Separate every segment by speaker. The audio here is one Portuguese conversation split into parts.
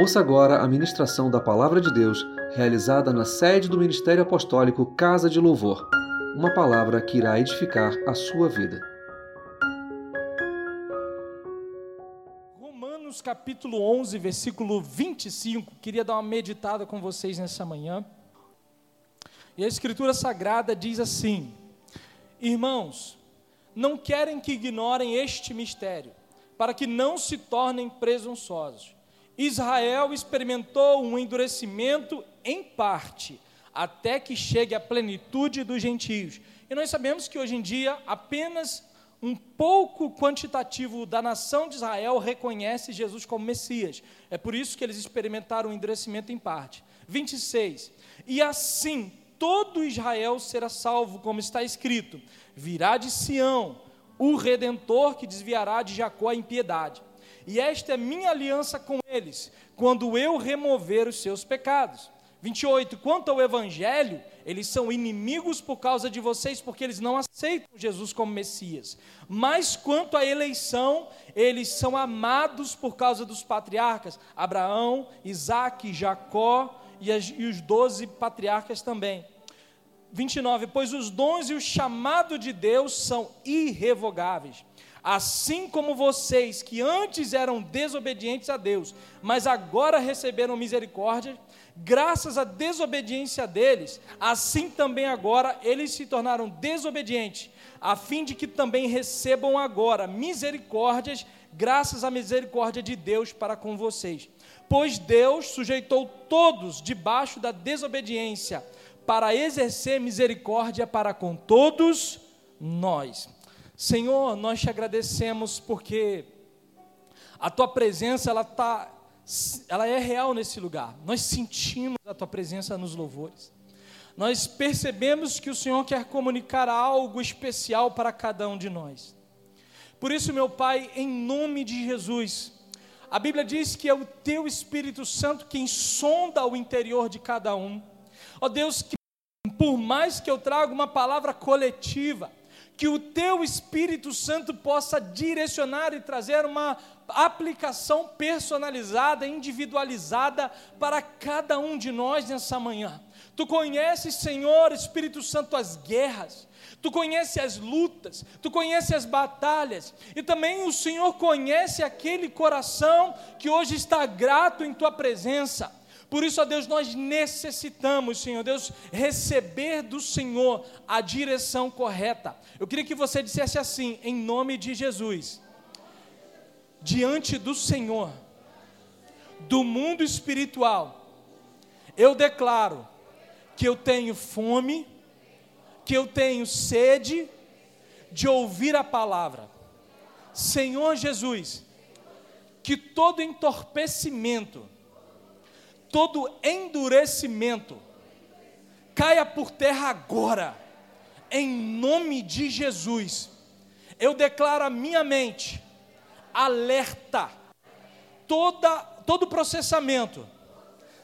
Speaker 1: Ouça agora a ministração da Palavra de Deus, realizada na sede do Ministério Apostólico Casa de Louvor. Uma palavra que irá edificar a sua vida.
Speaker 2: Romanos capítulo 11, versículo 25. Queria dar uma meditada com vocês nessa manhã. E a Escritura Sagrada diz assim: Irmãos, não querem que ignorem este mistério, para que não se tornem presunçosos Israel experimentou um endurecimento em parte, até que chegue à plenitude dos gentios. E nós sabemos que hoje em dia apenas um pouco quantitativo da nação de Israel reconhece Jesus como Messias. É por isso que eles experimentaram o um endurecimento em parte. 26. E assim todo Israel será salvo, como está escrito: virá de Sião o redentor que desviará de Jacó a impiedade e esta é minha aliança com eles, quando eu remover os seus pecados. 28. Quanto ao Evangelho, eles são inimigos por causa de vocês, porque eles não aceitam Jesus como Messias. Mas quanto à eleição, eles são amados por causa dos patriarcas, Abraão, Isaac, Jacó e, as, e os doze patriarcas também. 29. Pois os dons e o chamado de Deus são irrevogáveis. Assim como vocês que antes eram desobedientes a Deus, mas agora receberam misericórdia, graças à desobediência deles, assim também agora eles se tornaram desobedientes, a fim de que também recebam agora misericórdias, graças à misericórdia de Deus para com vocês. Pois Deus sujeitou todos debaixo da desobediência, para exercer misericórdia para com todos nós. Senhor, nós te agradecemos porque a tua presença ela tá ela é real nesse lugar. Nós sentimos a tua presença nos louvores. Nós percebemos que o Senhor quer comunicar algo especial para cada um de nós. Por isso, meu Pai, em nome de Jesus, a Bíblia diz que é o teu Espírito Santo quem sonda o interior de cada um. Ó Deus, que por mais que eu traga uma palavra coletiva, que o teu Espírito Santo possa direcionar e trazer uma aplicação personalizada, individualizada para cada um de nós nessa manhã. Tu conheces, Senhor, Espírito Santo, as guerras, tu conheces as lutas, tu conheces as batalhas, e também o Senhor conhece aquele coração que hoje está grato em tua presença. Por isso, ó Deus, nós necessitamos, Senhor Deus, receber do Senhor a direção correta. Eu queria que você dissesse assim, em nome de Jesus, diante do Senhor, do mundo espiritual, eu declaro que eu tenho fome, que eu tenho sede de ouvir a palavra. Senhor Jesus, que todo entorpecimento, todo endurecimento caia por terra agora, em nome de Jesus. Eu declaro a minha mente alerta, toda, todo processamento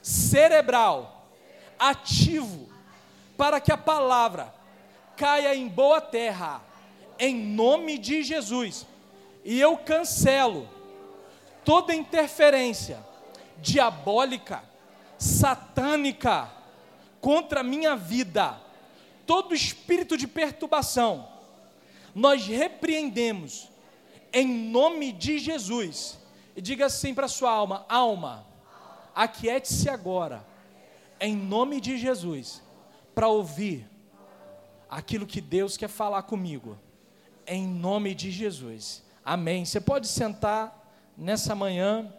Speaker 2: cerebral ativo, para que a palavra caia em boa terra, em nome de Jesus. E eu cancelo toda interferência diabólica satânica contra a minha vida, todo espírito de perturbação, nós repreendemos em nome de Jesus. E diga assim para sua alma: alma, aquiete-se agora, em nome de Jesus, para ouvir aquilo que Deus quer falar comigo, em nome de Jesus. Amém. Você pode sentar nessa manhã.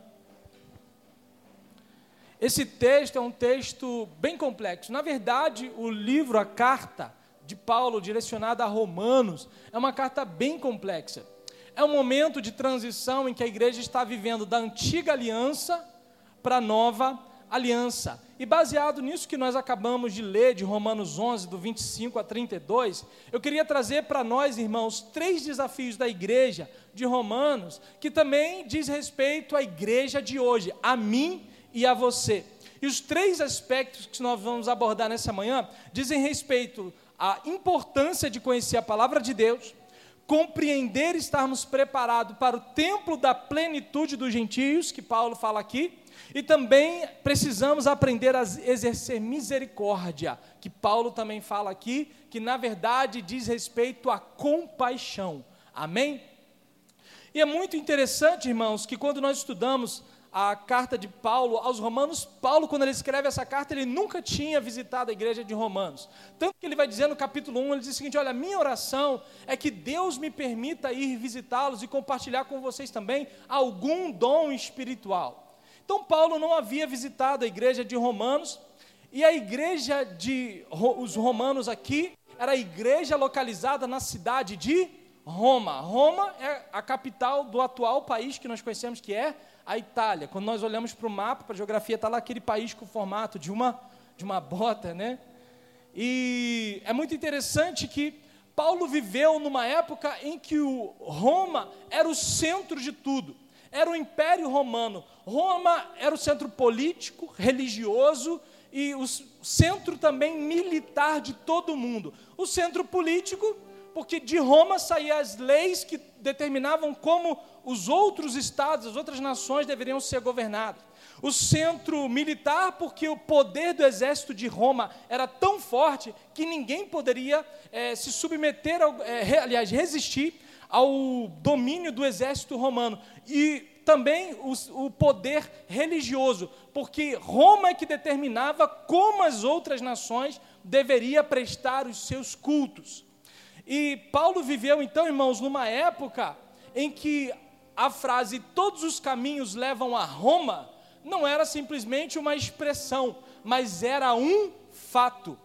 Speaker 2: Esse texto é um texto bem complexo. Na verdade, o livro, a carta de Paulo direcionada a Romanos, é uma carta bem complexa. É um momento de transição em que a igreja está vivendo da antiga aliança para a nova aliança. E baseado nisso que nós acabamos de ler, de Romanos 11, do 25 a 32, eu queria trazer para nós, irmãos, três desafios da igreja de Romanos, que também diz respeito à igreja de hoje, a mim e a você. E os três aspectos que nós vamos abordar nessa manhã dizem respeito à importância de conhecer a palavra de Deus, compreender estarmos preparados para o templo da plenitude dos gentios, que Paulo fala aqui, e também precisamos aprender a exercer misericórdia, que Paulo também fala aqui, que na verdade diz respeito à compaixão. Amém? E é muito interessante, irmãos, que quando nós estudamos a carta de Paulo aos Romanos, Paulo, quando ele escreve essa carta, ele nunca tinha visitado a igreja de Romanos. Tanto que ele vai dizer no capítulo 1, ele diz o seguinte: Olha, minha oração é que Deus me permita ir visitá-los e compartilhar com vocês também algum dom espiritual. Então, Paulo não havia visitado a igreja de Romanos, e a igreja de os romanos aqui era a igreja localizada na cidade de Roma. Roma é a capital do atual país que nós conhecemos, que é a Itália. Quando nós olhamos para o mapa, para a geografia, está lá aquele país com o formato de uma, de uma bota, né? E é muito interessante que Paulo viveu numa época em que o Roma era o centro de tudo, era o Império Romano. Roma era o centro político, religioso e o centro também militar de todo o mundo. O centro político, porque de Roma saíam as leis que determinavam como os outros estados, as outras nações deveriam ser governadas. O centro militar, porque o poder do exército de Roma era tão forte que ninguém poderia é, se submeter, ao, é, aliás, resistir ao domínio do exército romano. E também o, o, poder religioso, porque Roma é que determinava como as outras nações deveriam prestar os seus cultos. E Paulo viveu, então, irmãos, numa época em que a frase todos os caminhos levam a Roma não era simplesmente uma expressão, mas era um fato.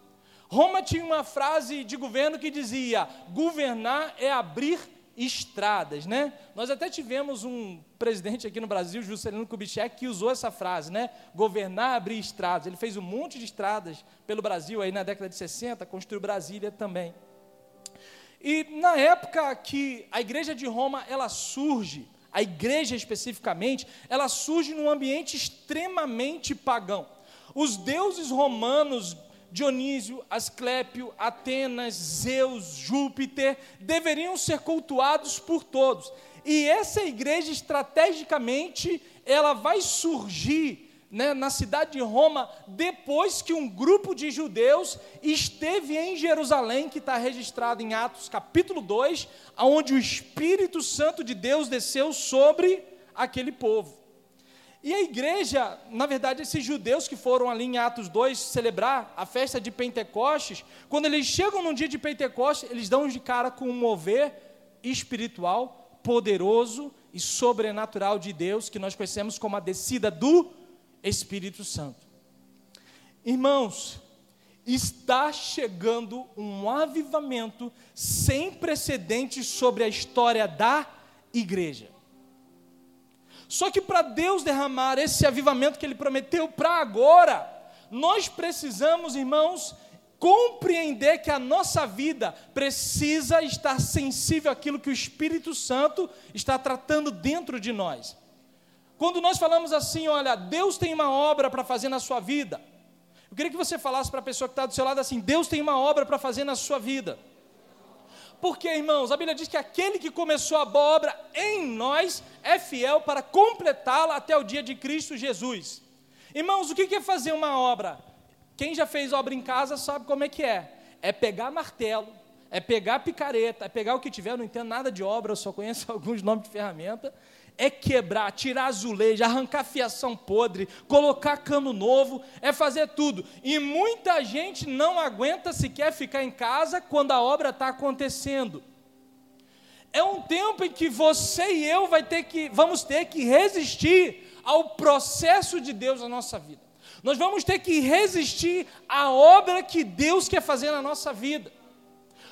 Speaker 2: Roma tinha uma frase de governo que dizia: governar é abrir estradas, né? Nós até tivemos um presidente aqui no Brasil, Juscelino Kubitschek, que usou essa frase, né? Governar, abrir estradas. Ele fez um monte de estradas pelo Brasil aí na década de 60, construiu Brasília também. E na época que a igreja de Roma ela surge, a igreja especificamente, ela surge num ambiente extremamente pagão. Os deuses romanos, Dionísio, Asclépio, Atenas, Zeus, Júpiter, deveriam ser cultuados por todos. E essa igreja, estrategicamente, ela vai surgir né, na cidade de Roma, depois que um grupo de judeus esteve em Jerusalém, que está registrado em Atos capítulo 2, onde o Espírito Santo de Deus desceu sobre aquele povo. E a igreja, na verdade, esses judeus que foram ali em Atos 2 celebrar a festa de Pentecostes, quando eles chegam no dia de Pentecostes, eles dão de cara com um mover espiritual, poderoso e sobrenatural de Deus, que nós conhecemos como a descida do Espírito Santo. Irmãos, está chegando um avivamento sem precedentes sobre a história da igreja. Só que para Deus derramar esse avivamento que Ele prometeu para agora, nós precisamos, irmãos, compreender que a nossa vida precisa estar sensível àquilo que o Espírito Santo está tratando dentro de nós. Quando nós falamos assim, olha, Deus tem uma obra para fazer na sua vida. Eu queria que você falasse para a pessoa que está do seu lado assim: Deus tem uma obra para fazer na sua vida. Porque, irmãos, a Bíblia diz que aquele que começou a boa obra em nós é fiel para completá-la até o dia de Cristo Jesus. Irmãos, o que é fazer uma obra? Quem já fez obra em casa sabe como é que é. É pegar martelo, é pegar picareta, é pegar o que tiver, eu não entendo nada de obra, eu só conheço alguns nomes de ferramenta, é quebrar, tirar azulejo, arrancar fiação podre, colocar cano novo, é fazer tudo. E muita gente não aguenta sequer ficar em casa quando a obra está acontecendo. É um tempo em que você e eu vai ter que, vamos ter que resistir ao processo de Deus na nossa vida. Nós vamos ter que resistir à obra que Deus quer fazer na nossa vida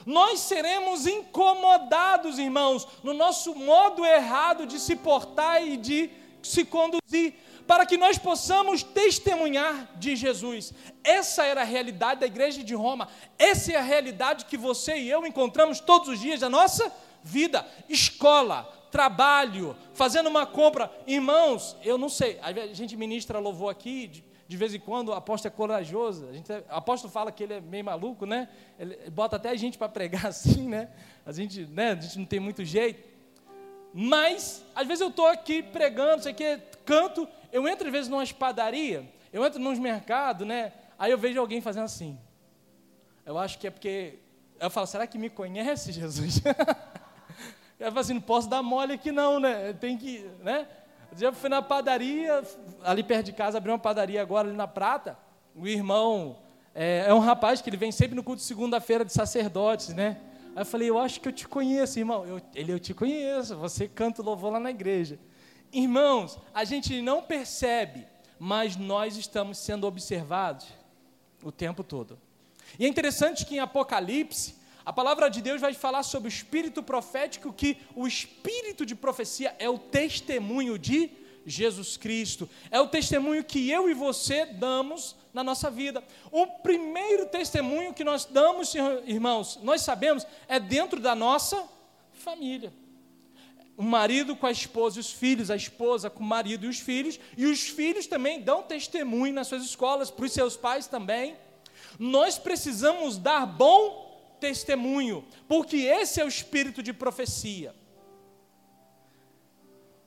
Speaker 2: nós seremos incomodados, irmãos, no nosso modo errado de se portar e de se conduzir, para que nós possamos testemunhar de Jesus. Essa era a realidade da igreja de Roma, essa é a realidade que você e eu encontramos todos os dias da nossa vida. Escola, trabalho, fazendo uma compra. Irmãos, eu não sei, a gente ministra louvor aqui, de, vez em quando o apóstolo é corajoso. A gente, o apóstolo fala que ele é meio maluco, né? Ele bota até a gente para pregar assim, né? A gente, né? a gente não tem muito jeito. Mas, às vezes eu estou aqui pregando, sei que, canto, eu entro às vezes numa espadaria, eu entro nos mercados, né? Aí eu vejo alguém fazendo assim. Eu acho que é porque. Eu falo, será que me conhece, Jesus? eu falo assim, não posso dar mole aqui não, né? Tem que, né? Eu fui na padaria, ali perto de casa, abriu uma padaria agora ali na Prata. O irmão é, é um rapaz que ele vem sempre no culto de segunda-feira de sacerdotes, né? Aí eu falei, eu acho que eu te conheço, irmão. Eu, ele, eu te conheço, você canta louvor lá na igreja. Irmãos, a gente não percebe, mas nós estamos sendo observados o tempo todo. E é interessante que em Apocalipse, a palavra de Deus vai falar sobre o espírito profético, que o espírito de profecia é o testemunho de Jesus Cristo. É o testemunho que eu e você damos na nossa vida. O primeiro testemunho que nós damos, irmãos, nós sabemos, é dentro da nossa família. O marido com a esposa e os filhos, a esposa com o marido e os filhos, e os filhos também dão testemunho nas suas escolas, para os seus pais também. Nós precisamos dar bom testemunho, porque esse é o espírito de profecia.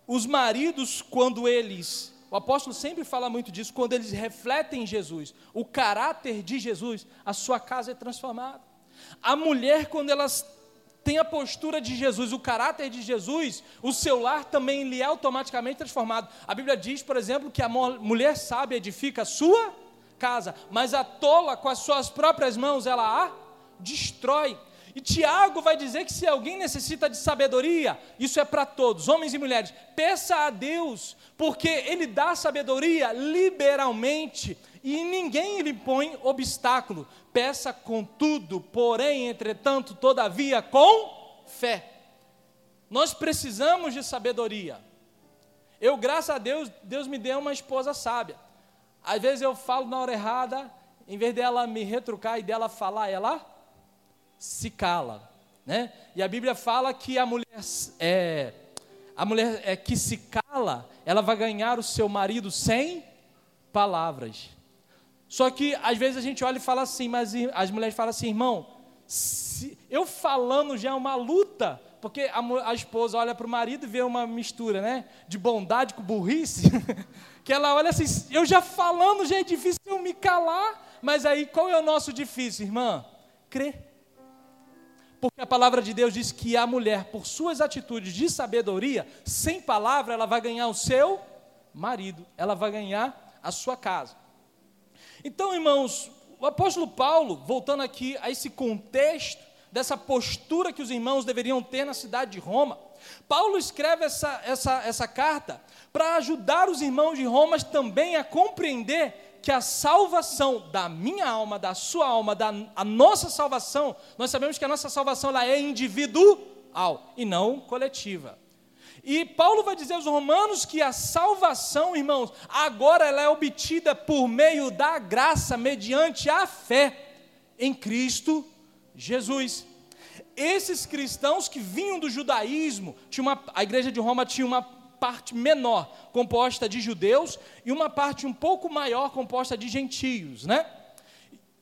Speaker 2: Os maridos, quando eles, o apóstolo sempre fala muito disso, quando eles refletem Jesus, o caráter de Jesus, a sua casa é transformada. A mulher, quando elas tem a postura de Jesus, o caráter de Jesus, o seu lar também lhe é automaticamente transformado. A Bíblia diz, por exemplo, que a mulher sábia edifica a sua casa, mas a tola com as suas próprias mãos ela a destrói. E Tiago vai dizer que se alguém necessita de sabedoria, isso é para todos, homens e mulheres, peça a Deus, porque Ele dá sabedoria liberalmente e ninguém lhe põe obstáculo. Peça com tudo, porém, entretanto, todavia, com fé. Nós precisamos de sabedoria. Eu, graças a Deus, Deus me deu uma esposa sábia. Às vezes eu falo na hora errada, em vez dela me retrucar e dela falar, ela se cala, né? E a Bíblia fala que a mulher é a mulher é que se cala, ela vai ganhar o seu marido sem palavras. Só que às vezes a gente olha e fala assim, mas as mulheres falam assim, irmão, eu falando já é uma luta, porque a, a esposa olha para o marido e vê uma mistura, né, de bondade com burrice, que ela olha assim, eu já falando já é difícil eu me calar, mas aí qual é o nosso difícil, irmã? Crer. Porque a palavra de Deus diz que a mulher, por suas atitudes de sabedoria, sem palavra, ela vai ganhar o seu marido, ela vai ganhar a sua casa. Então, irmãos, o apóstolo Paulo, voltando aqui a esse contexto, dessa postura que os irmãos deveriam ter na cidade de Roma, Paulo escreve essa, essa, essa carta para ajudar os irmãos de Roma também a compreender que a salvação da minha alma, da sua alma, da a nossa salvação, nós sabemos que a nossa salvação ela é individual e não coletiva. E Paulo vai dizer aos romanos que a salvação, irmãos, agora ela é obtida por meio da graça, mediante a fé em Cristo Jesus. Esses cristãos que vinham do judaísmo, tinha uma, a igreja de Roma tinha uma parte menor composta de judeus e uma parte um pouco maior composta de gentios, né?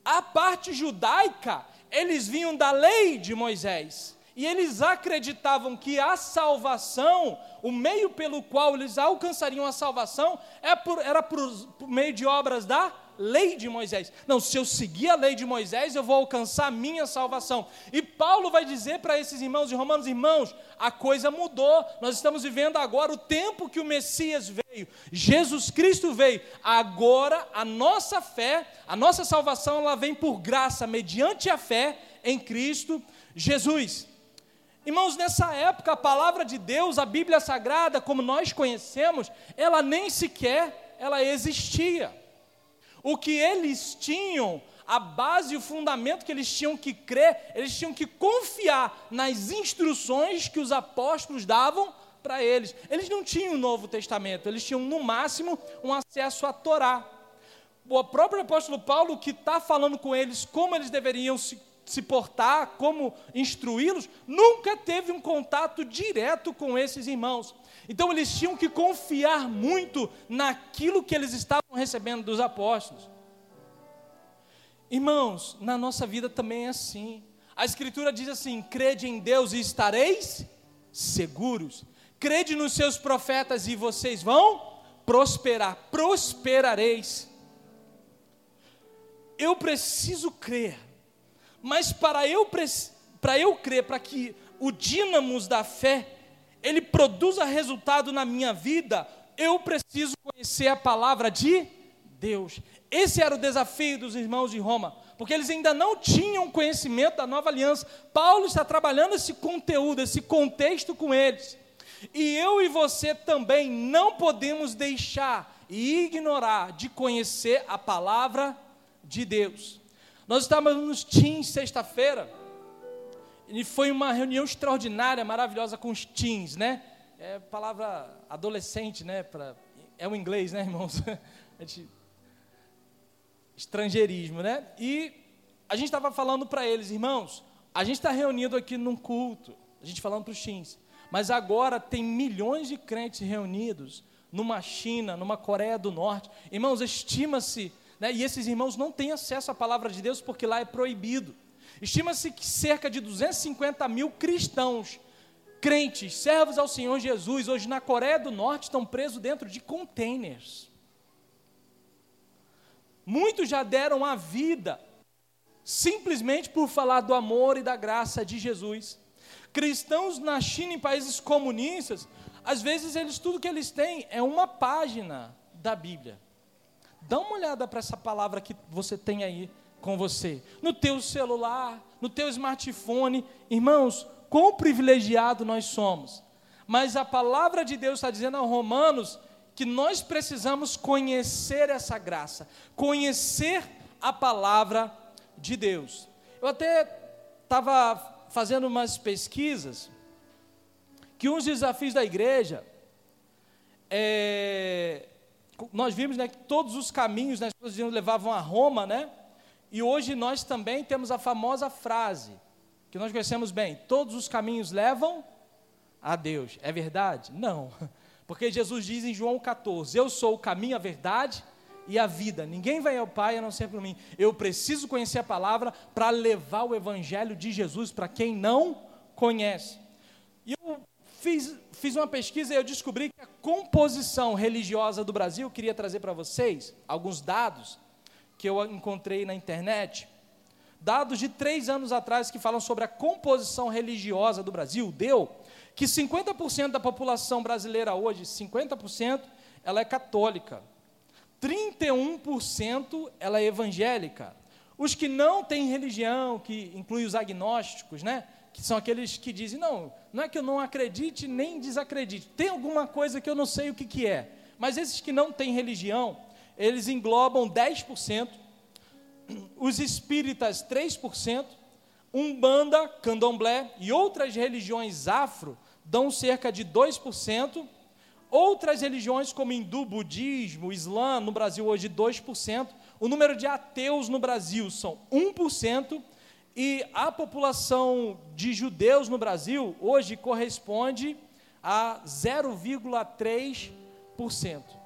Speaker 2: A parte judaica, eles vinham da lei de Moisés. E eles acreditavam que a salvação, o meio pelo qual eles alcançariam a salvação, era é por, era por, por meio de obras da lei de Moisés. Não, se eu seguir a lei de Moisés, eu vou alcançar a minha salvação. E Paulo vai dizer para esses irmãos de Romanos, irmãos, a coisa mudou. Nós estamos vivendo agora o tempo que o Messias veio. Jesus Cristo veio. Agora a nossa fé, a nossa salvação, ela vem por graça, mediante a fé em Cristo Jesus. Irmãos, nessa época, a palavra de Deus, a Bíblia Sagrada, como nós conhecemos, ela nem sequer ela existia. O que eles tinham, a base e o fundamento que eles tinham que crer, eles tinham que confiar nas instruções que os apóstolos davam para eles. Eles não tinham o Novo Testamento, eles tinham no máximo um acesso à Torá. O próprio apóstolo Paulo, que está falando com eles como eles deveriam se, se portar, como instruí-los, nunca teve um contato direto com esses irmãos. Então eles tinham que confiar muito naquilo que eles estavam recebendo dos apóstolos. Irmãos, na nossa vida também é assim. A Escritura diz assim: crede em Deus e estareis seguros. Crede nos seus profetas e vocês vão prosperar, prosperareis. Eu preciso crer, mas para eu, para eu crer, para que o dínamos da fé ele produza resultado na minha vida, eu preciso conhecer a palavra de Deus. Esse era o desafio dos irmãos de Roma, porque eles ainda não tinham conhecimento da nova aliança. Paulo está trabalhando esse conteúdo, esse contexto com eles. E eu e você também não podemos deixar e ignorar de conhecer a palavra de Deus. Nós estávamos nos teens sexta-feira, e foi uma reunião extraordinária, maravilhosa com os teens, né? É palavra adolescente, né? Pra, é o inglês, né, irmãos? gente, estrangeirismo, né? E a gente estava falando para eles, irmãos, a gente está reunido aqui num culto, a gente falando para os teens. Mas agora tem milhões de crentes reunidos numa China, numa Coreia do Norte. Irmãos, estima-se, né, e esses irmãos não têm acesso à palavra de Deus porque lá é proibido. Estima-se que cerca de 250 mil cristãos, crentes, servos ao Senhor Jesus, hoje na Coreia do Norte estão presos dentro de containers. Muitos já deram a vida simplesmente por falar do amor e da graça de Jesus. Cristãos na China, em países comunistas, às vezes eles tudo que eles têm é uma página da Bíblia. Dá uma olhada para essa palavra que você tem aí com você, no teu celular, no teu smartphone. Irmãos, quão privilegiado nós somos. Mas a palavra de Deus está dizendo aos Romanos que nós precisamos conhecer essa graça, conhecer a palavra de Deus. Eu até estava fazendo umas pesquisas que uns desafios da igreja, é, nós vimos né, que todos os caminhos né, levavam a Roma, né? E hoje nós também temos a famosa frase, que nós conhecemos bem: todos os caminhos levam a Deus. É verdade? Não. Porque Jesus diz em João 14: Eu sou o caminho, a verdade e a vida. Ninguém vai ao Pai a não ser por mim. Eu preciso conhecer a palavra para levar o evangelho de Jesus para quem não conhece. E eu fiz, fiz uma pesquisa e eu descobri que a composição religiosa do Brasil, queria trazer para vocês alguns dados que eu encontrei na internet. Dados de três anos atrás que falam sobre a composição religiosa do Brasil, deu que 50% da população brasileira hoje, 50%, ela é católica. 31% ela é evangélica. Os que não têm religião, que inclui os agnósticos, né? que são aqueles que dizem, não, não é que eu não acredite nem desacredite, tem alguma coisa que eu não sei o que, que é. Mas esses que não têm religião, eles englobam 10%, os espíritas 3%, Umbanda, Candomblé e outras religiões afro dão cerca de 2%, Outras religiões, como hindu, budismo, islã, no Brasil hoje 2%. O número de ateus no Brasil são 1%. E a população de judeus no Brasil hoje corresponde a 0,3%.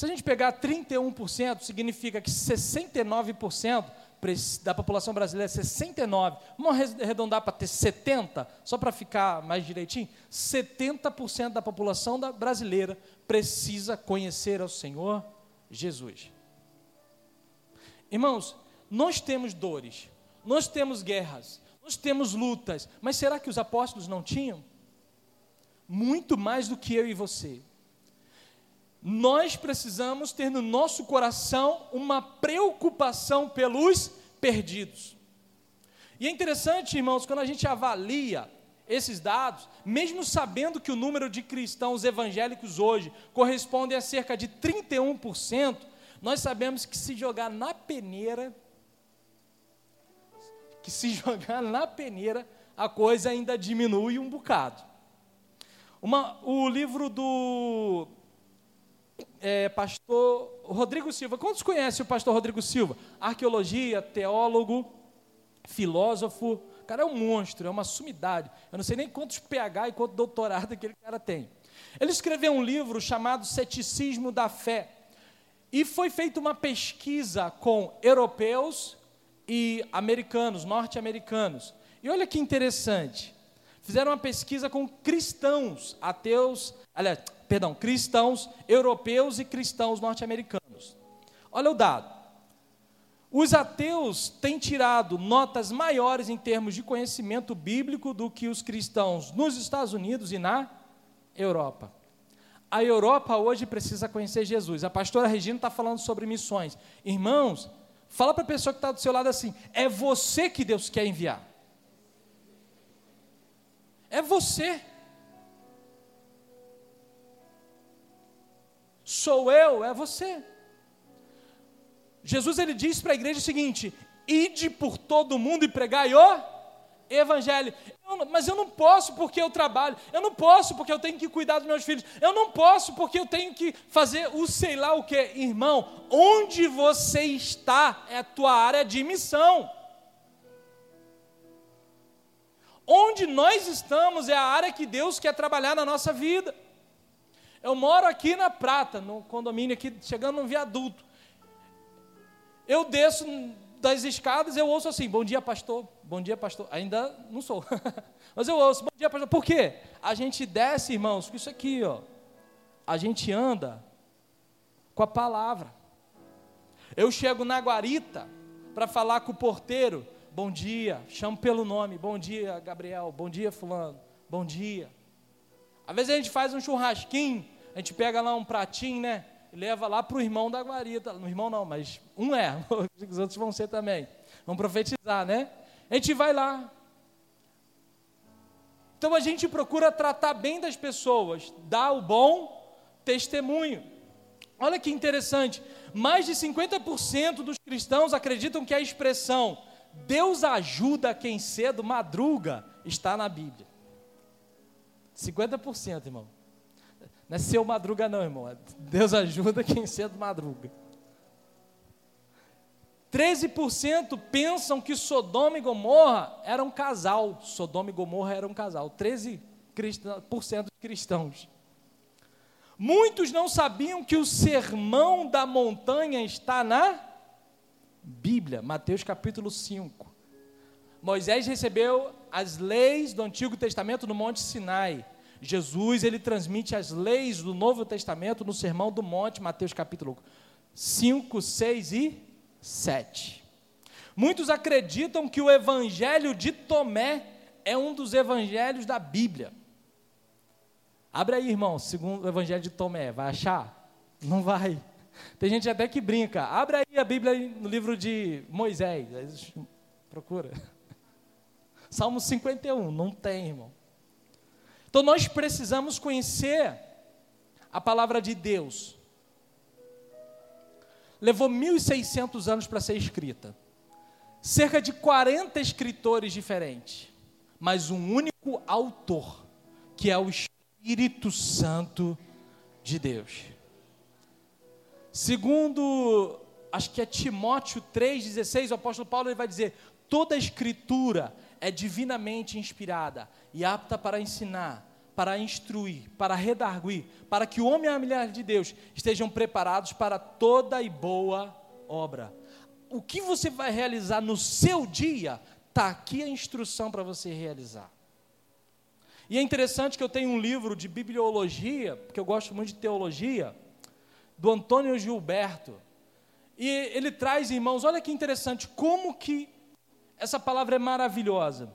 Speaker 2: Se a gente pegar 31%, significa que 69% da população brasileira, 69, vamos arredondar para ter 70, só para ficar mais direitinho, 70% da população da brasileira precisa conhecer ao Senhor Jesus. Irmãos, nós temos dores, nós temos guerras, nós temos lutas, mas será que os apóstolos não tinham? Muito mais do que eu e você. Nós precisamos ter no nosso coração uma preocupação pelos perdidos. E é interessante, irmãos, quando a gente avalia esses dados, mesmo sabendo que o número de cristãos evangélicos hoje corresponde a cerca de 31%, nós sabemos que se jogar na peneira, que se jogar na peneira, a coisa ainda diminui um bocado. Uma, o livro do é, pastor Rodrigo Silva. Quantos conhecem o pastor Rodrigo Silva? Arqueologia, teólogo, filósofo. O cara é um monstro, é uma sumidade. Eu não sei nem quantos PH e quanto doutorado aquele cara tem. Ele escreveu um livro chamado Ceticismo da Fé. E foi feita uma pesquisa com europeus e americanos, norte-americanos. E olha que interessante. Fizeram uma pesquisa com cristãos, ateus, aliás, perdão, cristãos europeus e cristãos norte-americanos. Olha o dado. Os ateus têm tirado notas maiores em termos de conhecimento bíblico do que os cristãos nos Estados Unidos e na Europa. A Europa hoje precisa conhecer Jesus. A pastora Regina está falando sobre missões. Irmãos, fala para a pessoa que está do seu lado assim: é você que Deus quer enviar. É você. Sou eu, é você. Jesus ele diz para a igreja o seguinte: ide por todo mundo e pregai o evangelho. Eu, mas eu não posso porque eu trabalho, eu não posso porque eu tenho que cuidar dos meus filhos, eu não posso porque eu tenho que fazer o sei lá o que. Irmão, onde você está é a tua área de missão. Onde nós estamos é a área que Deus quer trabalhar na nossa vida. Eu moro aqui na Prata, no condomínio aqui, chegando num viaduto. Eu desço das escadas, eu ouço assim: Bom dia, pastor. Bom dia, pastor. Ainda não sou. Mas eu ouço: Bom dia, pastor. Por quê? A gente desce, irmãos, com isso aqui, ó. A gente anda com a palavra. Eu chego na guarita para falar com o porteiro. Bom dia, chamo pelo nome. Bom dia, Gabriel. Bom dia, Fulano. Bom dia. Às vezes a gente faz um churrasquinho, a gente pega lá um pratinho, né? e leva lá para o irmão da guarita. No irmão não, mas um é, os outros vão ser também. Vão profetizar, né? A gente vai lá. Então a gente procura tratar bem das pessoas, dar o bom testemunho. Olha que interessante, mais de 50% dos cristãos acreditam que a expressão Deus ajuda quem cedo madruga está na Bíblia. 50%, irmão. Não é seu madruga, não, irmão. É Deus ajuda quem cedo madruga. 13% pensam que Sodoma e Gomorra era um casal. Sodoma e Gomorra era um casal. 13% dos cristãos. Muitos não sabiam que o sermão da montanha está na Bíblia, Mateus capítulo 5. Moisés recebeu as leis do Antigo Testamento no Monte Sinai. Jesus, ele transmite as leis do Novo Testamento no Sermão do Monte, Mateus capítulo 5, 6 e 7. Muitos acreditam que o evangelho de Tomé é um dos evangelhos da Bíblia. Abre aí, irmão, segundo o evangelho de Tomé, vai achar? Não vai. Tem gente até que brinca. Abre aí a Bíblia no livro de Moisés. Procura. Salmo 51, não tem, irmão. Então nós precisamos conhecer a palavra de Deus. Levou 1.600 anos para ser escrita. Cerca de 40 escritores diferentes, mas um único autor, que é o Espírito Santo de Deus. Segundo, acho que é Timóteo 3,16, o apóstolo Paulo ele vai dizer: toda a escritura é divinamente inspirada e apta para ensinar, para instruir, para redarguir, para que o homem e a mulher de Deus estejam preparados para toda e boa obra. O que você vai realizar no seu dia, está aqui a instrução para você realizar. E é interessante que eu tenho um livro de bibliologia, porque eu gosto muito de teologia, do Antônio Gilberto. E ele traz, irmãos, olha que interessante, como que essa palavra é maravilhosa.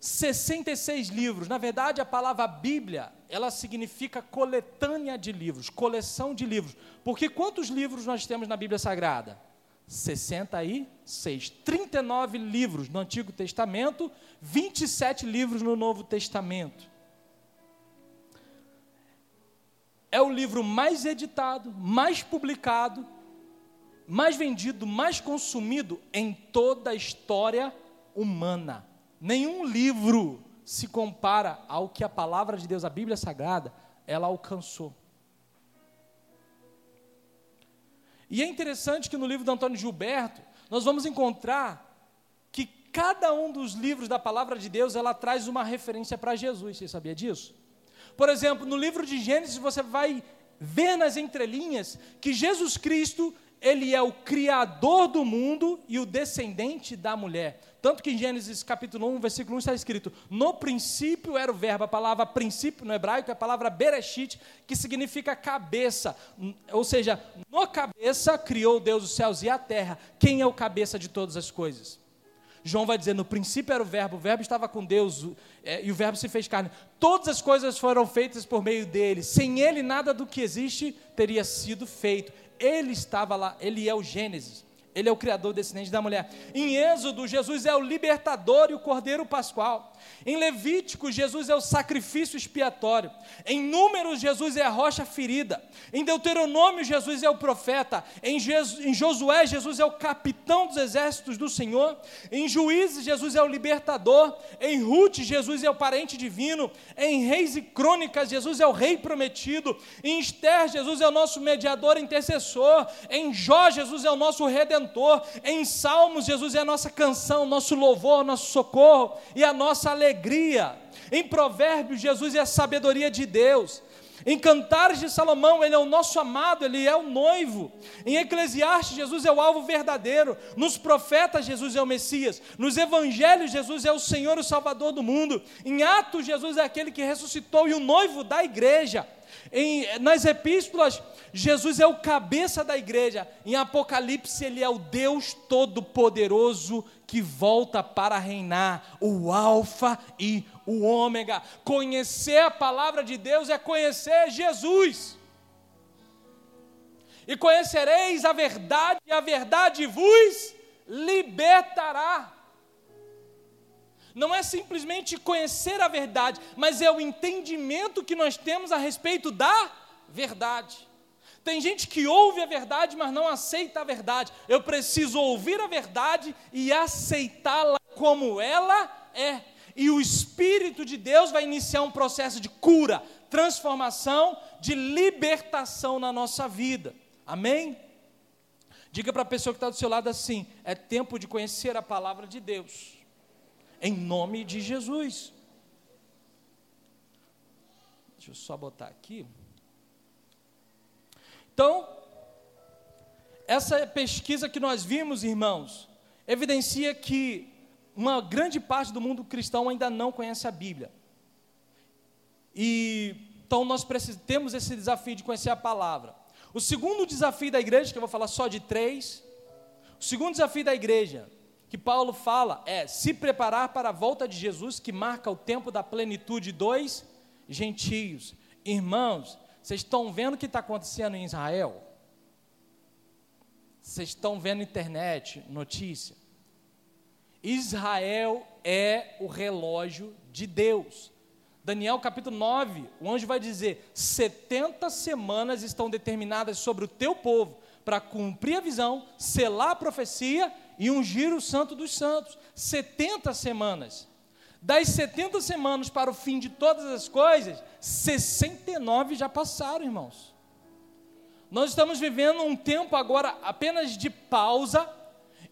Speaker 2: 66 livros. Na verdade, a palavra Bíblia, ela significa coletânea de livros, coleção de livros. Porque quantos livros nós temos na Bíblia Sagrada? 66. 39 livros no Antigo Testamento, 27 livros no Novo Testamento. É o livro mais editado, mais publicado, mais vendido, mais consumido em toda a história humana. Nenhum livro se compara ao que a palavra de Deus, a Bíblia Sagrada, ela alcançou. E é interessante que no livro do Antônio Gilberto, nós vamos encontrar que cada um dos livros da palavra de Deus, ela traz uma referência para Jesus. Você sabia disso? Por exemplo, no livro de Gênesis você vai ver nas entrelinhas que Jesus Cristo, ele é o criador do mundo e o descendente da mulher. Tanto que em Gênesis capítulo 1, versículo 1 está escrito: No princípio era o verbo, a palavra princípio no hebraico é a palavra bereshit, que significa cabeça. Ou seja, no cabeça criou Deus os céus e a terra. Quem é o cabeça de todas as coisas? João vai dizer: no princípio era o Verbo, o Verbo estava com Deus é, e o Verbo se fez carne. Todas as coisas foram feitas por meio dele. Sem ele, nada do que existe teria sido feito. Ele estava lá, ele é o Gênesis. Ele é o criador descendente da mulher. Em Êxodo, Jesus é o libertador e o cordeiro pascual. Em Levítico, Jesus é o sacrifício expiatório. Em Números, Jesus é a rocha ferida. Em Deuteronômio, Jesus é o profeta. Em, Jesus, em Josué, Jesus é o capitão dos exércitos do Senhor. Em Juízes, Jesus é o libertador. Em Ruth, Jesus é o parente divino. Em Reis e Crônicas, Jesus é o rei prometido. Em Esther, Jesus é o nosso mediador intercessor. Em Jó, Jesus é o nosso redentor. Em Salmos, Jesus é a nossa canção, nosso louvor, nosso socorro e a nossa alegria. Em Provérbios, Jesus é a sabedoria de Deus. Em Cantares de Salomão, ele é o nosso amado, ele é o noivo. Em Eclesiastes, Jesus é o alvo verdadeiro. Nos profetas, Jesus é o Messias. Nos evangelhos, Jesus é o Senhor, o Salvador do mundo. Em Atos, Jesus é aquele que ressuscitou e o noivo da igreja. Em, nas epístolas, Jesus é o cabeça da igreja. Em Apocalipse, ele é o Deus Todo-Poderoso que volta para reinar, o Alfa e o Ômega. Conhecer a palavra de Deus é conhecer Jesus. E conhecereis a verdade, e a verdade vos libertará. Não é simplesmente conhecer a verdade, mas é o entendimento que nós temos a respeito da verdade. Tem gente que ouve a verdade, mas não aceita a verdade. Eu preciso ouvir a verdade e aceitá-la como ela é. E o Espírito de Deus vai iniciar um processo de cura, transformação, de libertação na nossa vida. Amém? Diga para a pessoa que está do seu lado assim: é tempo de conhecer a palavra de Deus, em nome de Jesus. Deixa eu só botar aqui. Então, essa pesquisa que nós vimos, irmãos, evidencia que uma grande parte do mundo cristão ainda não conhece a Bíblia. E então nós temos esse desafio de conhecer a palavra. O segundo desafio da igreja, que eu vou falar só de três, o segundo desafio da igreja que Paulo fala é se preparar para a volta de Jesus, que marca o tempo da plenitude dos gentios. Irmãos, vocês estão vendo o que está acontecendo em Israel? Vocês estão vendo internet, notícia? Israel é o relógio de Deus. Daniel capítulo 9, o anjo vai dizer: 70 semanas estão determinadas sobre o teu povo para cumprir a visão, selar a profecia e ungir o santo dos santos. 70 semanas. Das 70 semanas para o fim de todas as coisas, 69 já passaram, irmãos. Nós estamos vivendo um tempo agora apenas de pausa,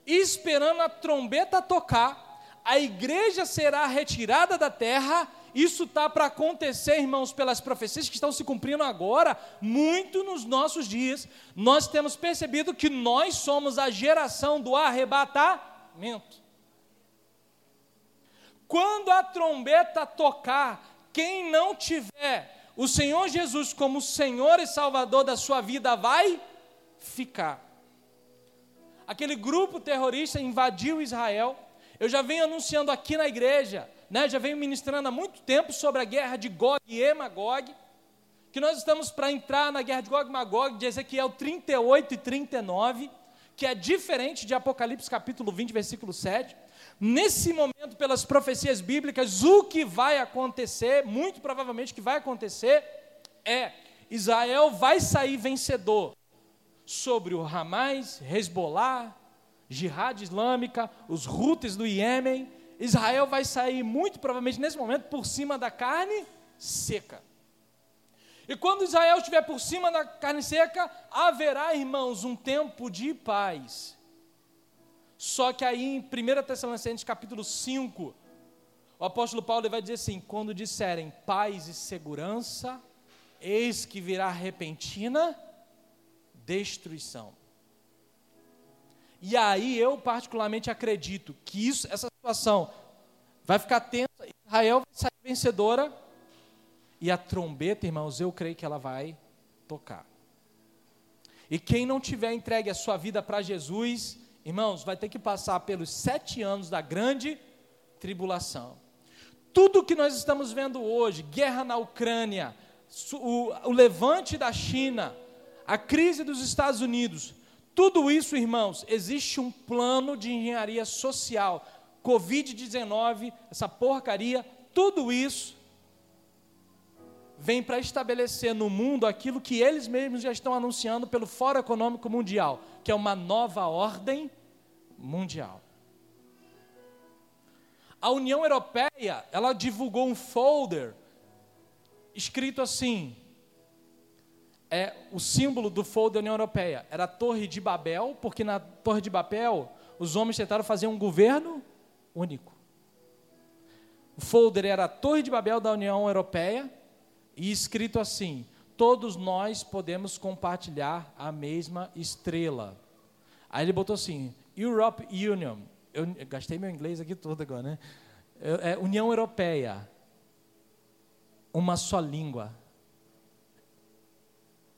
Speaker 2: esperando a trombeta tocar, a igreja será retirada da terra. Isso está para acontecer, irmãos, pelas profecias que estão se cumprindo agora, muito nos nossos dias. Nós temos percebido que nós somos a geração do arrebatamento. Quando a trombeta tocar, quem não tiver o Senhor Jesus como Senhor e Salvador da sua vida vai ficar. Aquele grupo terrorista invadiu Israel. Eu já venho anunciando aqui na igreja, né, já venho ministrando há muito tempo sobre a guerra de Gog e Magog, que nós estamos para entrar na guerra de Gog e Magog, de Ezequiel 38 e 39, que é diferente de Apocalipse capítulo 20, versículo 7. Nesse momento, pelas profecias bíblicas, o que vai acontecer, muito provavelmente o que vai acontecer, é Israel vai sair vencedor sobre o Hamas, Hezbollah, Jihad Islâmica, os Houthis do Iêmen. Israel vai sair muito provavelmente nesse momento por cima da carne seca. E quando Israel estiver por cima da carne seca, haverá, irmãos, um tempo de paz Só que aí em 1 Tessalonicenses capítulo 5, o apóstolo Paulo vai dizer assim: quando disserem paz e segurança, eis que virá repentina destruição. E aí eu particularmente acredito que isso, essa situação vai ficar tensa, Israel vai sair vencedora e a trombeta, irmãos, eu creio que ela vai tocar. E quem não tiver entregue a sua vida para Jesus, irmãos, vai ter que passar pelos sete anos da grande tribulação. Tudo que nós estamos vendo hoje, guerra na Ucrânia, o, o levante da China, a crise dos Estados Unidos, tudo isso, irmãos, existe um plano de engenharia social. Covid-19, essa porcaria, tudo isso vem para estabelecer no mundo aquilo que eles mesmos já estão anunciando pelo Fórum Econômico Mundial, que é uma nova ordem mundial. A União Europeia, ela divulgou um folder escrito assim: é o símbolo do folder da União Europeia era a Torre de Babel, porque na Torre de Babel os homens tentaram fazer um governo único. O folder era a Torre de Babel da União Europeia e escrito assim: todos nós podemos compartilhar a mesma estrela. Aí ele botou assim: Europe Union. Eu, eu gastei meu inglês aqui todo agora, né? É, é, União Europeia. Uma só língua.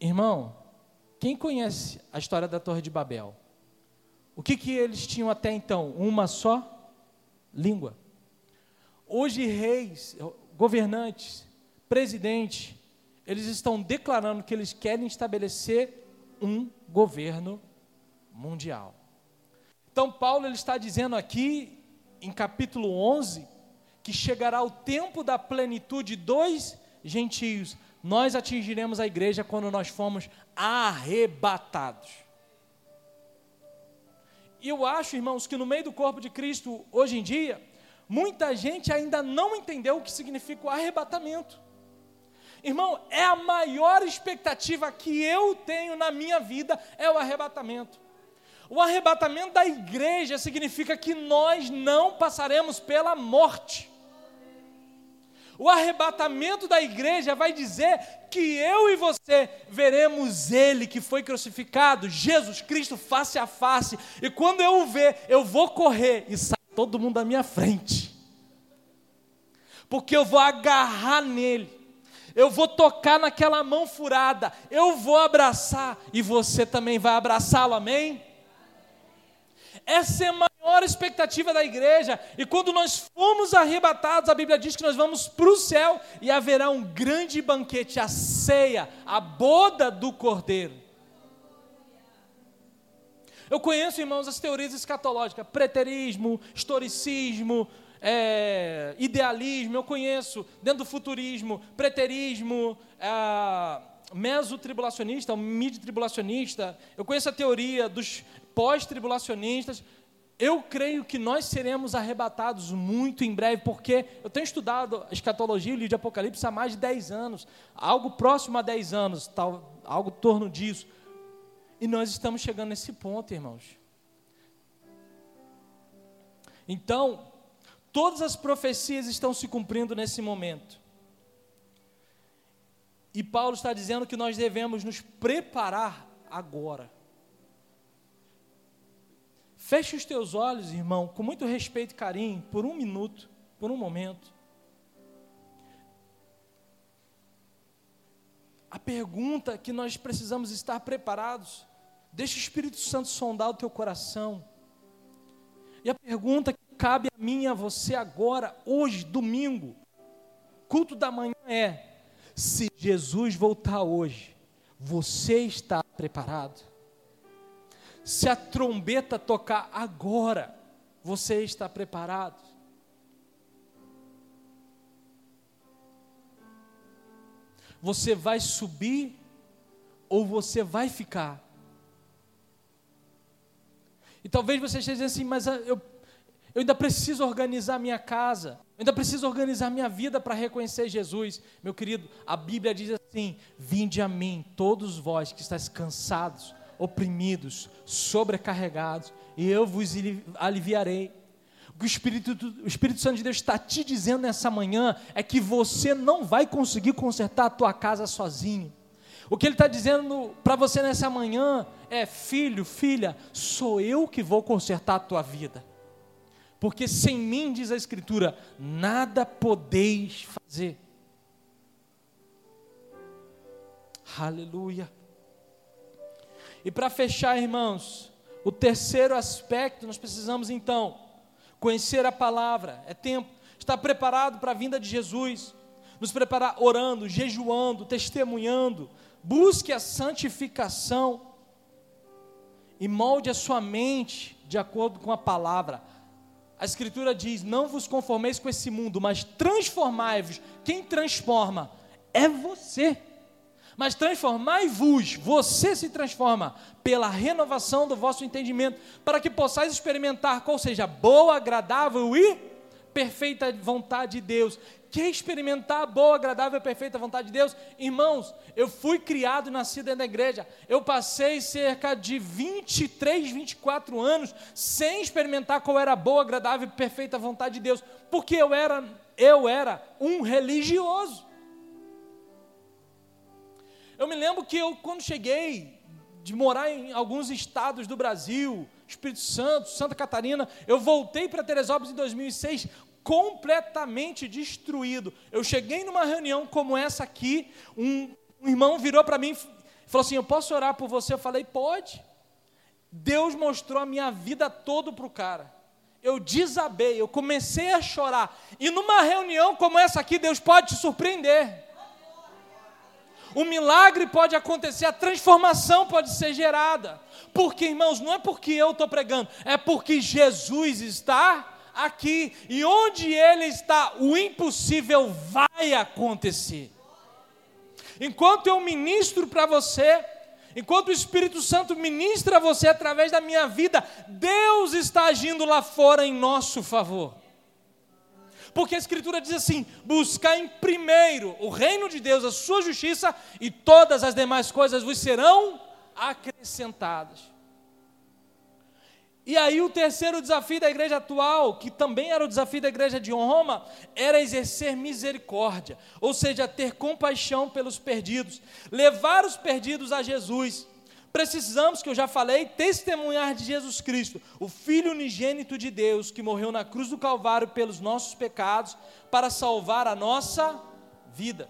Speaker 2: Irmão, quem conhece a história da Torre de Babel? O que, que eles tinham até então? Uma só língua. Hoje, reis, governantes, presidente, eles estão declarando que eles querem estabelecer um governo mundial. Então, Paulo ele está dizendo aqui, em capítulo 11, que chegará o tempo da plenitude dos gentios. Nós atingiremos a igreja quando nós formos arrebatados. E eu acho, irmãos, que no meio do corpo de Cristo, hoje em dia, muita gente ainda não entendeu o que significa o arrebatamento. Irmão, é a maior expectativa que eu tenho na minha vida é o arrebatamento. O arrebatamento da igreja significa que nós não passaremos pela morte. O arrebatamento da igreja vai dizer que eu e você veremos Ele que foi crucificado, Jesus Cristo, face a face. E quando eu o ver, eu vou correr e sai todo mundo à minha frente. Porque eu vou agarrar nele eu vou tocar naquela mão furada, eu vou abraçar e você também vai abraçá-lo, amém? É a maior expectativa da igreja, e quando nós fomos arrebatados, a Bíblia diz que nós vamos para o céu e haverá um grande banquete, a ceia, a boda do cordeiro. Eu conheço, irmãos, as teorias escatológicas, preterismo, historicismo, é, idealismo, eu conheço, dentro do futurismo, preterismo, é, mesotribulacionista, mid-tribulacionista, eu conheço a teoria dos pós-tribulacionistas. Eu creio que nós seremos arrebatados muito em breve, porque eu tenho estudado escatologia e o de Apocalipse há mais de 10 anos, algo próximo a 10 anos, tal, algo em torno disso. E nós estamos chegando nesse ponto, irmãos. Então, Todas as profecias estão se cumprindo nesse momento. E Paulo está dizendo que nós devemos nos preparar agora. Feche os teus olhos, irmão, com muito respeito e carinho, por um minuto, por um momento. A pergunta que nós precisamos estar preparados, deixa o Espírito Santo sondar o teu coração. E a pergunta cabe a mim e a você agora, hoje, domingo, culto da manhã é: se Jesus voltar hoje, você está preparado? Se a trombeta tocar agora, você está preparado? Você vai subir ou você vai ficar? E talvez você esteja dizendo assim, mas eu eu ainda preciso organizar minha casa. Eu ainda preciso organizar minha vida para reconhecer Jesus. Meu querido, a Bíblia diz assim: Vinde a mim, todos vós que estáis cansados, oprimidos, sobrecarregados, e eu vos aliviarei. O que o Espírito, o Espírito Santo de Deus está te dizendo nessa manhã é que você não vai conseguir consertar a tua casa sozinho. O que ele está dizendo para você nessa manhã é: filho, filha, sou eu que vou consertar a tua vida. Porque sem mim, diz a Escritura, nada podeis fazer. Aleluia. E para fechar, irmãos, o terceiro aspecto, nós precisamos então conhecer a palavra, é tempo, estar preparado para a vinda de Jesus, nos preparar orando, jejuando, testemunhando, busque a santificação e molde a sua mente de acordo com a palavra. A Escritura diz: Não vos conformeis com esse mundo, mas transformai-vos. Quem transforma? É você mas transformai-vos, você se transforma pela renovação do vosso entendimento, para que possais experimentar qual seja boa, agradável e perfeita vontade de Deus. Quer experimentar a boa, agradável e perfeita vontade de Deus? Irmãos, eu fui criado e nascido da igreja. Eu passei cerca de 23, 24 anos sem experimentar qual era a boa, agradável e perfeita vontade de Deus, porque eu era eu era um religioso. Eu me lembro que eu, quando cheguei de morar em alguns estados do Brasil, Espírito Santo, Santa Catarina, eu voltei para Teresópolis em 2006 completamente destruído. Eu cheguei numa reunião como essa aqui, um, um irmão virou para mim e falou assim: Eu posso orar por você? Eu falei: Pode. Deus mostrou a minha vida toda para o cara. Eu desabei, eu comecei a chorar. E numa reunião como essa aqui, Deus pode te surpreender o milagre pode acontecer, a transformação pode ser gerada. Porque, irmãos, não é porque eu estou pregando, é porque Jesus está aqui. E onde Ele está, o impossível vai acontecer. Enquanto eu ministro para você, enquanto o Espírito Santo ministra a você através da minha vida, Deus está agindo lá fora em nosso favor. Porque a Escritura diz assim: buscar em primeiro o reino de Deus, a sua justiça, e todas as demais coisas vos serão acrescentadas. E aí o terceiro desafio da igreja atual, que também era o desafio da igreja de Roma, era exercer misericórdia, ou seja, ter compaixão pelos perdidos, levar os perdidos a Jesus. Precisamos, que eu já falei, testemunhar de Jesus Cristo, o Filho unigênito de Deus, que morreu na cruz do Calvário pelos nossos pecados, para salvar a nossa vida.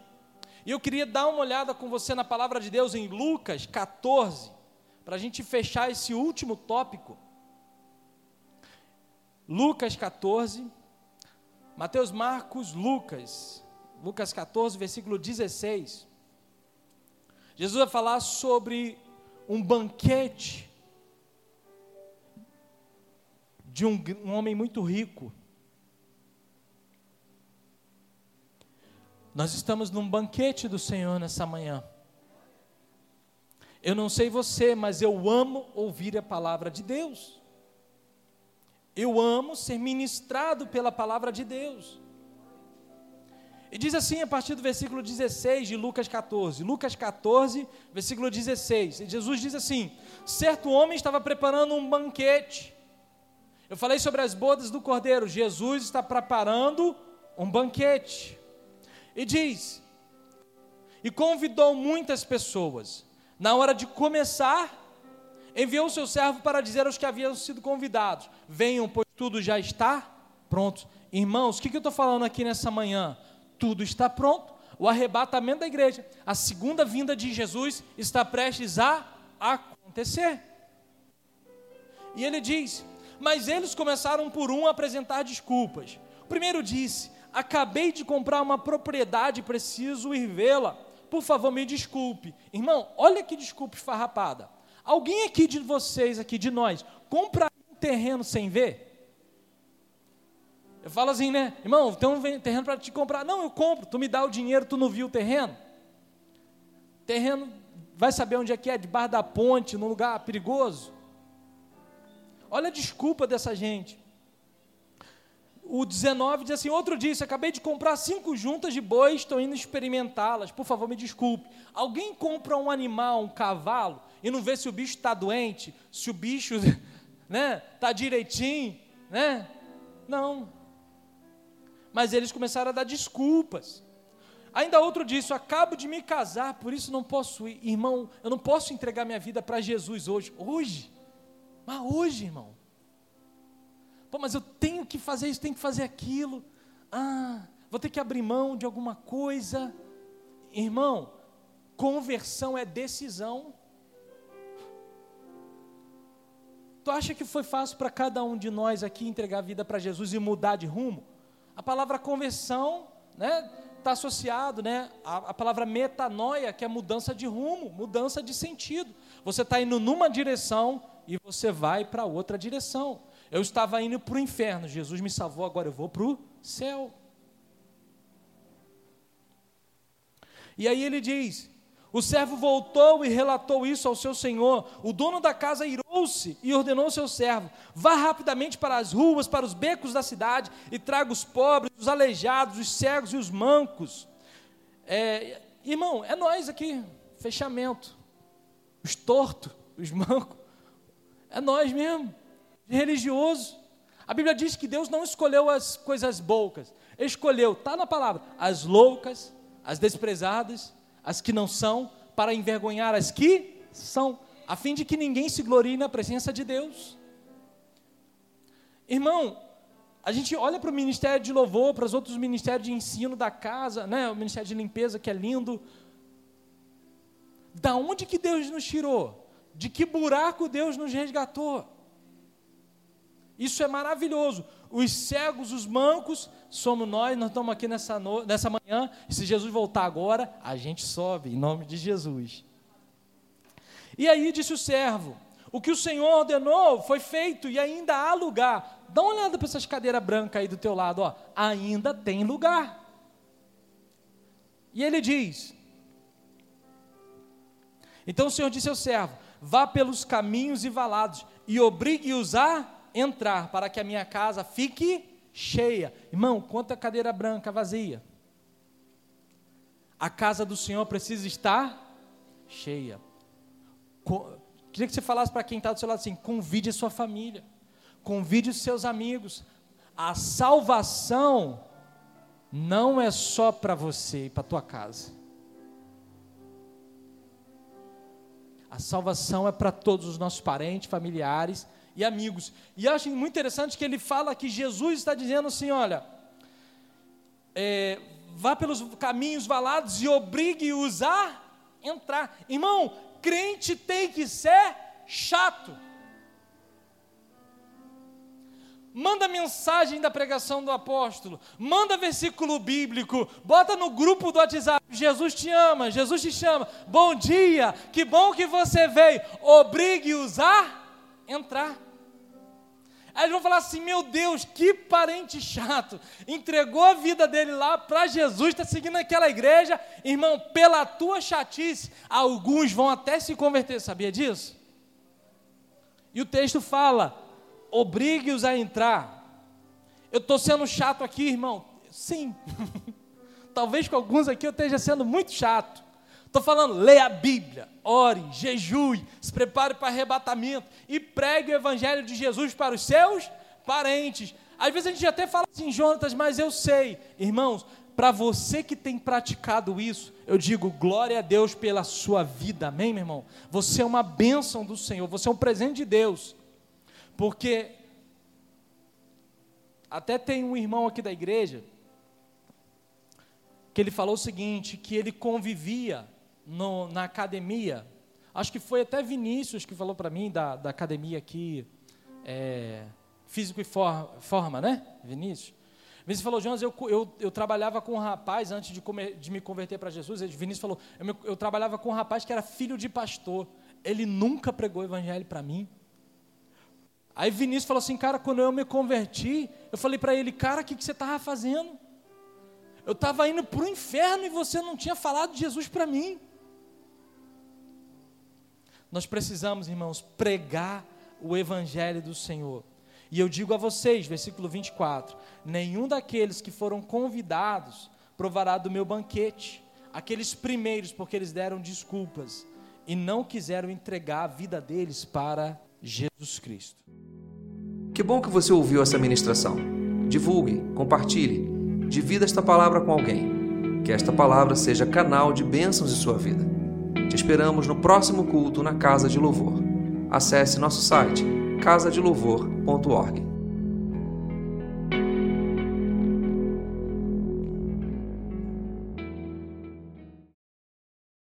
Speaker 2: E eu queria dar uma olhada com você na palavra de Deus em Lucas 14, para a gente fechar esse último tópico. Lucas 14, Mateus, Marcos, Lucas, Lucas 14, versículo 16. Jesus vai falar sobre um banquete de um, um homem muito rico. Nós estamos num banquete do Senhor nessa manhã. Eu não sei você, mas eu amo ouvir a palavra de Deus. Eu amo ser ministrado pela palavra de Deus. E diz assim a partir do versículo 16 de Lucas 14. Lucas 14, versículo 16. E Jesus diz assim: Certo homem estava preparando um banquete. Eu falei sobre as bodas do cordeiro. Jesus está preparando um banquete. E diz: E convidou muitas pessoas. Na hora de começar, enviou seu servo para dizer aos que haviam sido convidados: Venham, pois tudo já está pronto. Irmãos, o que, que eu estou falando aqui nessa manhã? Tudo está pronto. O arrebatamento da igreja, a segunda vinda de Jesus está prestes a acontecer. E ele diz: Mas eles começaram por um a apresentar desculpas. O primeiro disse: Acabei de comprar uma propriedade, preciso ir vê-la. Por favor, me desculpe. Irmão, olha que desculpa esfarrapada. Alguém aqui de vocês, aqui de nós, compra um terreno sem ver? Eu falo assim, né? Irmão, tem um terreno para te comprar. Não, eu compro. Tu me dá o dinheiro, tu não viu o terreno? Terreno, vai saber onde é que é? Debaixo da ponte, num lugar perigoso? Olha a desculpa dessa gente. O 19 diz assim: outro disse, acabei de comprar cinco juntas de bois, estou indo experimentá-las. Por favor, me desculpe. Alguém compra um animal, um cavalo, e não vê se o bicho está doente, se o bicho né, está direitinho, né? Não. Mas eles começaram a dar desculpas. Ainda outro disse: acabo de me casar, por isso não posso ir. Irmão, eu não posso entregar minha vida para Jesus hoje. Hoje? Mas hoje, irmão. Pô, mas eu tenho que fazer isso, tenho que fazer aquilo. Ah, vou ter que abrir mão de alguma coisa. Irmão, conversão é decisão. Tu acha que foi fácil para cada um de nós aqui entregar a vida para Jesus e mudar de rumo? A palavra conversão, né, está associado, né, a, a palavra metanoia, que é mudança de rumo, mudança de sentido. Você está indo numa direção e você vai para outra direção. Eu estava indo para o inferno, Jesus me salvou, agora eu vou para o céu. E aí ele diz: o servo voltou e relatou isso ao seu senhor. O dono da casa irou-se e ordenou ao seu servo: Vá rapidamente para as ruas, para os becos da cidade e traga os pobres, os aleijados, os cegos e os mancos. É, irmão, é nós aqui, fechamento. Os tortos, os mancos. É nós mesmo, religioso. A Bíblia diz que Deus não escolheu as coisas boas, escolheu, está na palavra, as loucas, as desprezadas as que não são, para envergonhar as que são, a fim de que ninguém se glorie na presença de Deus. Irmão, a gente olha para o ministério de louvor, para os outros ministérios de ensino da casa, né? o ministério de limpeza que é lindo. Da onde que Deus nos tirou? De que buraco Deus nos resgatou? Isso é maravilhoso. Os cegos, os mancos, somos nós, nós estamos aqui nessa, no... nessa manhã, e se Jesus voltar agora, a gente sobe, em nome de Jesus. E aí disse o servo: o que o Senhor ordenou foi feito e ainda há lugar. Dá uma olhada para essas cadeiras brancas aí do teu lado, ó. ainda tem lugar. E ele diz: Então o Senhor disse ao servo: Vá pelos caminhos e valados e obrigue-os a entrar para que a minha casa fique cheia. Irmão, quanta cadeira branca vazia. A casa do Senhor precisa estar cheia. Queria que você falasse para quem está do seu lado assim: convide a sua família, convide os seus amigos. A salvação não é só para você e para a tua casa. A salvação é para todos os nossos parentes, familiares e amigos. E acho muito interessante que ele fala que Jesus está dizendo assim: olha, é, vá pelos caminhos valados e obrigue-os a entrar. Irmão, crente tem que ser chato. Manda mensagem da pregação do apóstolo, manda versículo bíblico, bota no grupo do WhatsApp. Jesus te ama, Jesus te chama. Bom dia, que bom que você veio. Obrigue-os a entrar. Aí eles vão falar assim: meu Deus, que parente chato, entregou a vida dele lá para Jesus, está seguindo aquela igreja, irmão, pela tua chatice, alguns vão até se converter, sabia disso? E o texto fala: obrigue-os a entrar. Eu estou sendo chato aqui, irmão? Sim. Talvez com alguns aqui eu esteja sendo muito chato. Estou falando, leia a Bíblia, ore, jejue, se prepare para arrebatamento e pregue o Evangelho de Jesus para os seus parentes. Às vezes a gente até fala assim, Jonatas, mas eu sei. Irmãos, para você que tem praticado isso, eu digo glória a Deus pela sua vida, amém, meu irmão? Você é uma bênção do Senhor, você é um presente de Deus, porque até tem um irmão aqui da igreja que ele falou o seguinte: que ele convivia no, na academia, acho que foi até Vinícius que falou para mim da, da academia aqui, é, Físico e for, Forma, né? Vinícius. Vinícius falou, Jonas, eu, eu, eu trabalhava com um rapaz antes de, comer, de me converter para Jesus. Vinícius falou, eu, eu trabalhava com um rapaz que era filho de pastor. Ele nunca pregou o evangelho para mim. Aí Vinícius falou assim, cara, quando eu me converti, eu falei para ele, cara, o que, que você estava fazendo? Eu estava indo para o inferno e você não tinha falado de Jesus para mim. Nós precisamos, irmãos, pregar o evangelho do Senhor. E eu digo a vocês, versículo 24: nenhum daqueles que foram convidados provará do meu banquete, aqueles primeiros, porque eles deram desculpas e não quiseram entregar a vida deles para Jesus Cristo.
Speaker 1: Que bom que você ouviu essa ministração. Divulgue, compartilhe, divida esta palavra com alguém. Que esta palavra seja canal de bênçãos em sua vida. Te esperamos no próximo culto na Casa de Louvor. Acesse nosso site casadelouvor.org.